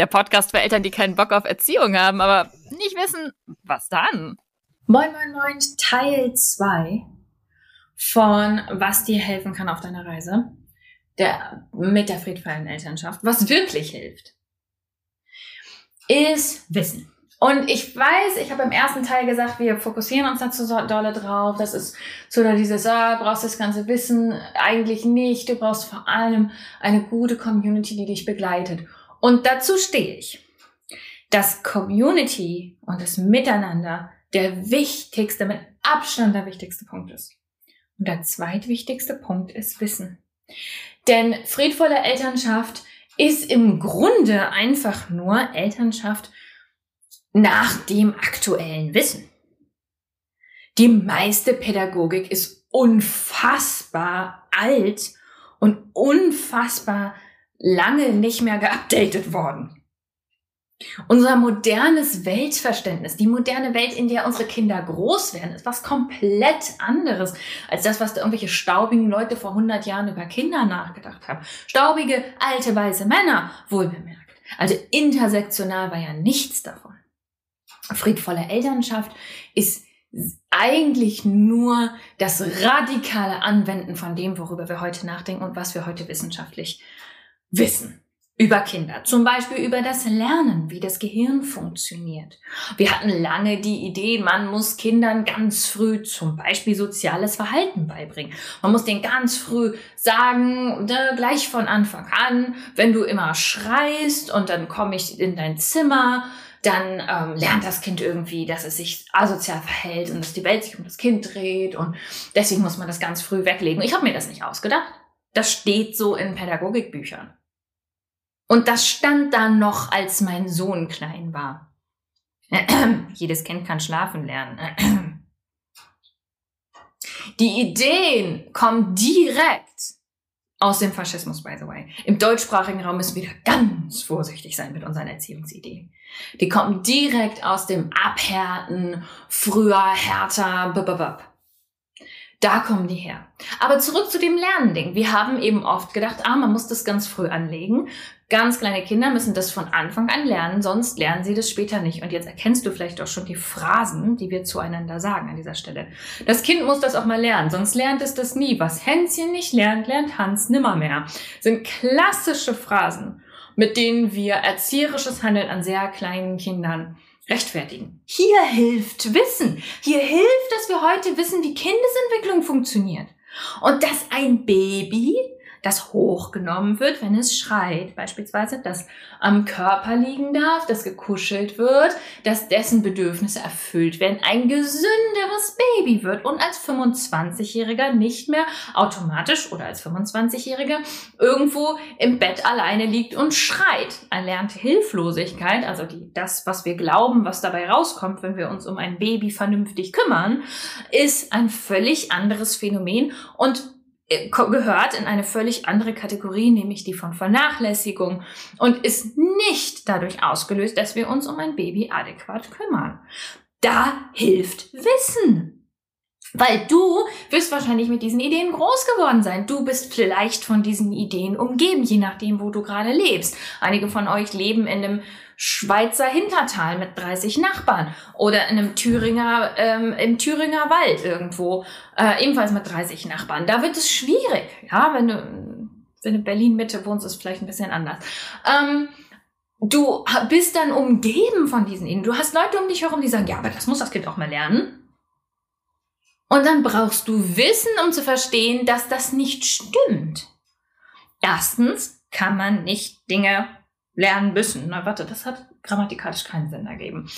der Podcast für Eltern, die keinen Bock auf Erziehung haben, aber nicht wissen, was dann. Moin, moin, moin, Teil 2 von Was dir helfen kann auf deiner Reise der, mit der friedvollen Elternschaft. Was wirklich hilft, ist Wissen. Und ich weiß, ich habe im ersten Teil gesagt, wir fokussieren uns dazu so dolle drauf. Das ist so dieses, ah, brauchst das ganze Wissen. Eigentlich nicht. Du brauchst vor allem eine gute Community, die dich begleitet. Und dazu stehe ich. dass Community und das Miteinander der wichtigste, mit Abstand der wichtigste Punkt ist. Und der zweitwichtigste Punkt ist Wissen. Denn friedvolle Elternschaft ist im Grunde einfach nur Elternschaft nach dem aktuellen Wissen. Die meiste Pädagogik ist unfassbar alt und unfassbar lange nicht mehr geupdatet worden. Unser modernes Weltverständnis, die moderne Welt, in der unsere Kinder groß werden, ist was komplett anderes als das, was da irgendwelche staubigen Leute vor 100 Jahren über Kinder nachgedacht haben. Staubige, alte, weiße Männer, wohlbemerkt. Also intersektional war ja nichts davon. Friedvolle Elternschaft ist eigentlich nur das radikale Anwenden von dem, worüber wir heute nachdenken und was wir heute wissenschaftlich wissen über Kinder, zum Beispiel über das Lernen, wie das Gehirn funktioniert. Wir hatten lange die Idee, man muss Kindern ganz früh zum Beispiel soziales Verhalten beibringen. Man muss denen ganz früh sagen, ne, gleich von Anfang an, wenn du immer schreist und dann komme ich in dein Zimmer, dann ähm, lernt das Kind irgendwie, dass es sich asozial verhält und dass die Welt sich um das Kind dreht und deswegen muss man das ganz früh weglegen. Ich habe mir das nicht ausgedacht. Das steht so in Pädagogikbüchern. Und das stand da noch, als mein Sohn klein war. Jedes Kind kann schlafen lernen. Die Ideen kommen direkt aus dem Faschismus, by the way. Im deutschsprachigen Raum müssen wir ganz vorsichtig sein mit unseren Erziehungsideen. Die kommen direkt aus dem Abhärten, früher, härter, b da kommen die her. Aber zurück zu dem Lernen-Ding. Wir haben eben oft gedacht, ah, man muss das ganz früh anlegen. Ganz kleine Kinder müssen das von Anfang an lernen, sonst lernen sie das später nicht. Und jetzt erkennst du vielleicht auch schon die Phrasen, die wir zueinander sagen an dieser Stelle. Das Kind muss das auch mal lernen, sonst lernt es das nie. Was Hänschen nicht lernt, lernt Hans nimmermehr. Sind klassische Phrasen, mit denen wir erzieherisches Handeln an sehr kleinen Kindern rechtfertigen. Hier hilft Wissen. Hier hilft, dass wir heute wissen, wie Kindesentwicklung funktioniert. Und dass ein Baby das hochgenommen wird, wenn es schreit. Beispielsweise, dass am Körper liegen darf, dass gekuschelt wird, dass dessen Bedürfnisse erfüllt werden, ein gesünderes Baby wird und als 25-Jähriger nicht mehr automatisch oder als 25-Jähriger irgendwo im Bett alleine liegt und schreit. Erlernte Hilflosigkeit, also die, das, was wir glauben, was dabei rauskommt, wenn wir uns um ein Baby vernünftig kümmern, ist ein völlig anderes Phänomen und gehört in eine völlig andere Kategorie, nämlich die von Vernachlässigung und ist nicht dadurch ausgelöst, dass wir uns um ein Baby adäquat kümmern. Da hilft Wissen. Weil du wirst wahrscheinlich mit diesen Ideen groß geworden sein. Du bist vielleicht von diesen Ideen umgeben, je nachdem, wo du gerade lebst. Einige von euch leben in einem Schweizer Hintertal mit 30 Nachbarn oder in einem Thüringer, ähm, im Thüringer Wald irgendwo, äh, ebenfalls mit 30 Nachbarn. Da wird es schwierig, ja, wenn du, wenn du Berlin Mitte wohnst, ist vielleicht ein bisschen anders. Ähm, du bist dann umgeben von diesen Ideen. Du hast Leute um dich herum, die sagen, ja, aber das muss das Kind auch mal lernen. Und dann brauchst du Wissen, um zu verstehen, dass das nicht stimmt. Erstens kann man nicht Dinge lernen müssen. Na, warte, das hat grammatikalisch keinen Sinn ergeben.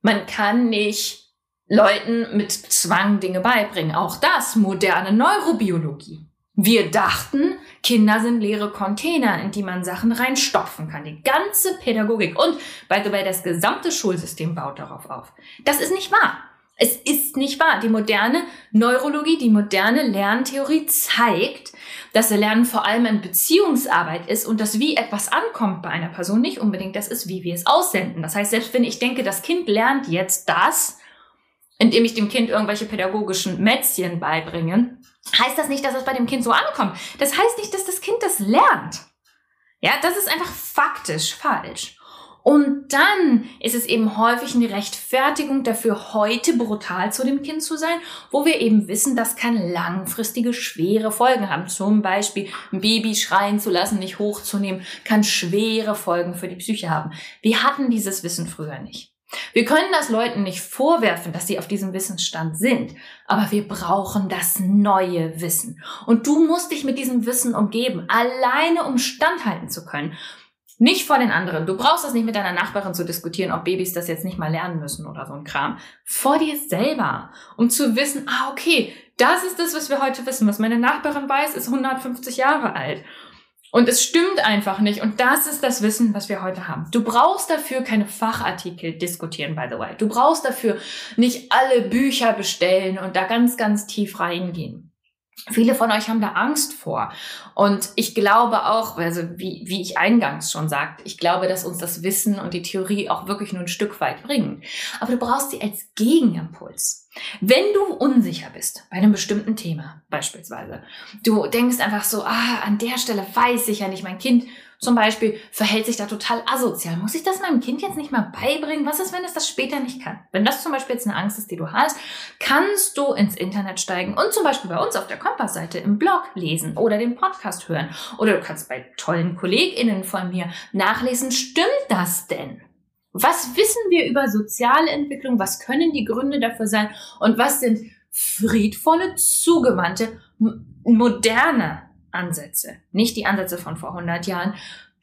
Man kann nicht Leuten mit Zwang Dinge beibringen. Auch das moderne Neurobiologie. Wir dachten, Kinder sind leere Container, in die man Sachen reinstopfen kann. Die ganze Pädagogik und, by the das gesamte Schulsystem baut darauf auf. Das ist nicht wahr. Es ist nicht wahr. Die moderne Neurologie, die moderne Lerntheorie zeigt, dass Lernen vor allem in Beziehungsarbeit ist und dass wie etwas ankommt bei einer Person nicht unbedingt das ist, wie wir es aussenden. Das heißt, selbst wenn ich denke, das Kind lernt jetzt das, indem ich dem Kind irgendwelche pädagogischen Mätzchen beibringe, heißt das nicht, dass es bei dem Kind so ankommt. Das heißt nicht, dass das Kind das lernt. Ja, das ist einfach faktisch falsch. Und dann ist es eben häufig eine Rechtfertigung dafür, heute brutal zu dem Kind zu sein, wo wir eben wissen, das kann langfristige schwere Folgen haben. Zum Beispiel ein Baby schreien zu lassen, nicht hochzunehmen, kann schwere Folgen für die Psyche haben. Wir hatten dieses Wissen früher nicht. Wir können das Leuten nicht vorwerfen, dass sie auf diesem Wissensstand sind, aber wir brauchen das neue Wissen. Und du musst dich mit diesem Wissen umgeben, alleine um standhalten zu können. Nicht vor den anderen. Du brauchst das nicht mit deiner Nachbarin zu diskutieren, ob Babys das jetzt nicht mal lernen müssen oder so ein Kram. Vor dir selber. Um zu wissen, ah, okay, das ist das, was wir heute wissen. Was meine Nachbarin weiß, ist 150 Jahre alt. Und es stimmt einfach nicht. Und das ist das Wissen, was wir heute haben. Du brauchst dafür keine Fachartikel diskutieren, by the way. Du brauchst dafür nicht alle Bücher bestellen und da ganz, ganz tief reingehen. Viele von euch haben da Angst vor. Und ich glaube auch, also wie, wie ich eingangs schon sagte, ich glaube, dass uns das Wissen und die Theorie auch wirklich nur ein Stück weit bringen. Aber du brauchst sie als Gegenimpuls. Wenn du unsicher bist bei einem bestimmten Thema, beispielsweise, du denkst einfach so, ah, an der Stelle weiß ich ja nicht, mein Kind zum Beispiel verhält sich da total asozial. Muss ich das meinem Kind jetzt nicht mal beibringen? Was ist, wenn es das später nicht kann? Wenn das zum Beispiel jetzt eine Angst ist, die du hast, kannst du ins Internet steigen und zum Beispiel bei uns auf der Kompassseite im Blog lesen oder den Podcast hören. Oder du kannst bei tollen KollegInnen von mir nachlesen, stimmt das denn? Was wissen wir über soziale Entwicklung? Was können die Gründe dafür sein? Und was sind friedvolle, zugewandte, moderne Ansätze, nicht die Ansätze von vor 100 Jahren,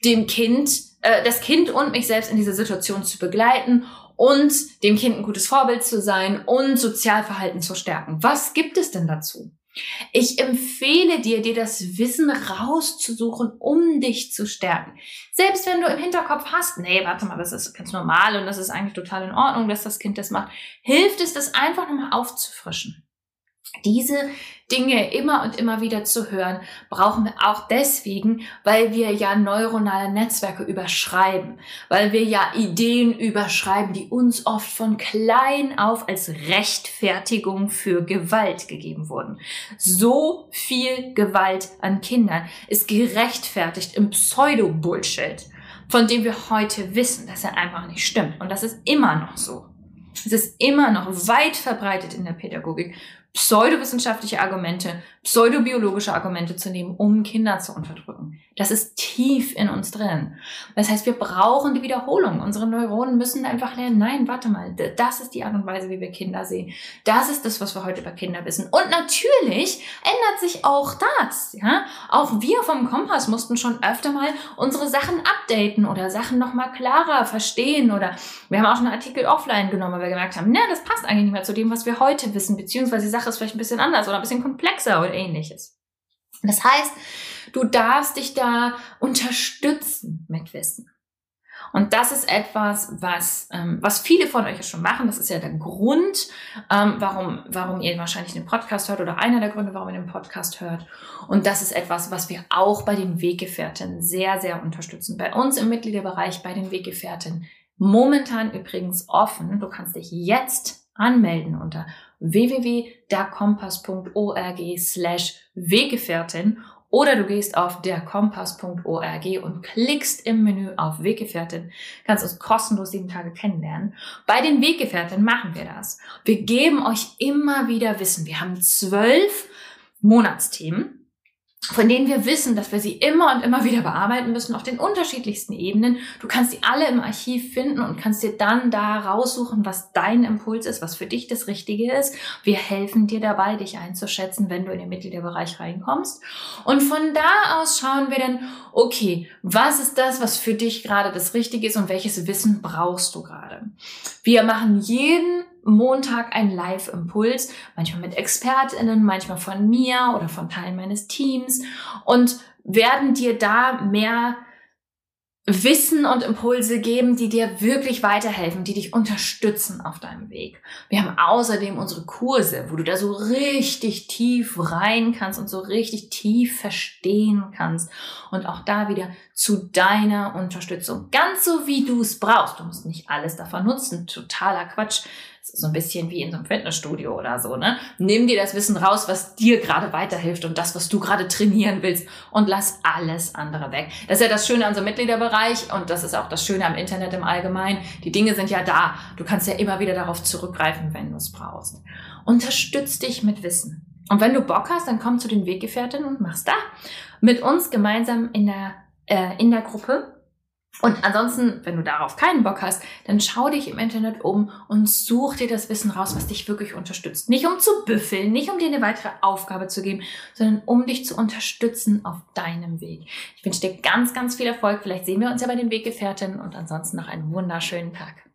dem Kind, äh, das Kind und mich selbst in diese Situation zu begleiten und dem Kind ein gutes Vorbild zu sein und Sozialverhalten zu stärken. Was gibt es denn dazu? Ich empfehle dir, dir das Wissen rauszusuchen, um dich zu stärken. Selbst wenn du im Hinterkopf hast, nee, warte mal, das ist ganz normal und das ist eigentlich total in Ordnung, dass das Kind das macht, hilft es, das einfach nochmal aufzufrischen. Diese Dinge immer und immer wieder zu hören, brauchen wir auch deswegen, weil wir ja neuronale Netzwerke überschreiben, weil wir ja Ideen überschreiben, die uns oft von klein auf als Rechtfertigung für Gewalt gegeben wurden. So viel Gewalt an Kindern ist gerechtfertigt im Pseudo-Bullshit, von dem wir heute wissen, dass er einfach nicht stimmt. Und das ist immer noch so. Es ist immer noch weit verbreitet in der Pädagogik pseudowissenschaftliche Argumente, pseudobiologische Argumente zu nehmen, um Kinder zu unterdrücken. Das ist tief in uns drin. Das heißt, wir brauchen die Wiederholung. Unsere Neuronen müssen einfach lernen, nein, warte mal, das ist die Art und Weise, wie wir Kinder sehen. Das ist das, was wir heute über Kinder wissen. Und natürlich ändert sich auch das. Ja? Auch wir vom Kompass mussten schon öfter mal unsere Sachen updaten oder Sachen nochmal klarer verstehen. Oder wir haben auch schon einen Artikel offline genommen, weil wir gemerkt haben, na, das passt eigentlich nicht mehr zu dem, was wir heute wissen, beziehungsweise die Sache ist vielleicht ein bisschen anders oder ein bisschen komplexer oder ähnliches. Das heißt, du darfst dich da unterstützen mit Wissen. Und das ist etwas, was, ähm, was viele von euch schon machen. Das ist ja der Grund, ähm, warum, warum ihr wahrscheinlich den Podcast hört oder einer der Gründe, warum ihr den Podcast hört. Und das ist etwas, was wir auch bei den Weggefährten sehr, sehr unterstützen. Bei uns im Mitgliederbereich bei den Weggefährten momentan übrigens offen. Du kannst dich jetzt anmelden unter www.derkompass.org slash Weggefährtin oder du gehst auf derkompass.org und klickst im Menü auf Weggefährtin, kannst uns kostenlos sieben Tage kennenlernen. Bei den Weggefährten machen wir das. Wir geben euch immer wieder Wissen. Wir haben zwölf Monatsthemen von denen wir wissen, dass wir sie immer und immer wieder bearbeiten müssen auf den unterschiedlichsten Ebenen. Du kannst sie alle im Archiv finden und kannst dir dann da raussuchen, was dein Impuls ist, was für dich das Richtige ist. Wir helfen dir dabei, dich einzuschätzen, wenn du in den Mitgliederbereich reinkommst. Und von da aus schauen wir dann, okay, was ist das, was für dich gerade das Richtige ist und welches Wissen brauchst du gerade? Wir machen jeden Montag ein Live-Impuls, manchmal mit ExpertInnen, manchmal von mir oder von Teilen meines Teams und werden dir da mehr Wissen und Impulse geben, die dir wirklich weiterhelfen, die dich unterstützen auf deinem Weg. Wir haben außerdem unsere Kurse, wo du da so richtig tief rein kannst und so richtig tief verstehen kannst und auch da wieder zu deiner Unterstützung. Ganz so wie du es brauchst. Du musst nicht alles davon nutzen. Totaler Quatsch so ein bisschen wie in so einem Fitnessstudio oder so, ne? Nimm dir das Wissen raus, was dir gerade weiterhilft und das, was du gerade trainieren willst und lass alles andere weg. Das ist ja das Schöne an so einem Mitgliederbereich und das ist auch das Schöne am Internet im Allgemeinen. Die Dinge sind ja da. Du kannst ja immer wieder darauf zurückgreifen, wenn du es brauchst. Unterstütz dich mit Wissen. Und wenn du Bock hast, dann komm zu den Weggefährtinnen und mach's da mit uns gemeinsam in der, äh, in der Gruppe und ansonsten, wenn du darauf keinen Bock hast, dann schau dich im Internet um und such dir das Wissen raus, was dich wirklich unterstützt. Nicht um zu büffeln, nicht um dir eine weitere Aufgabe zu geben, sondern um dich zu unterstützen auf deinem Weg. Ich wünsche dir ganz, ganz viel Erfolg. Vielleicht sehen wir uns ja bei den Weggefährten und ansonsten noch einen wunderschönen Tag.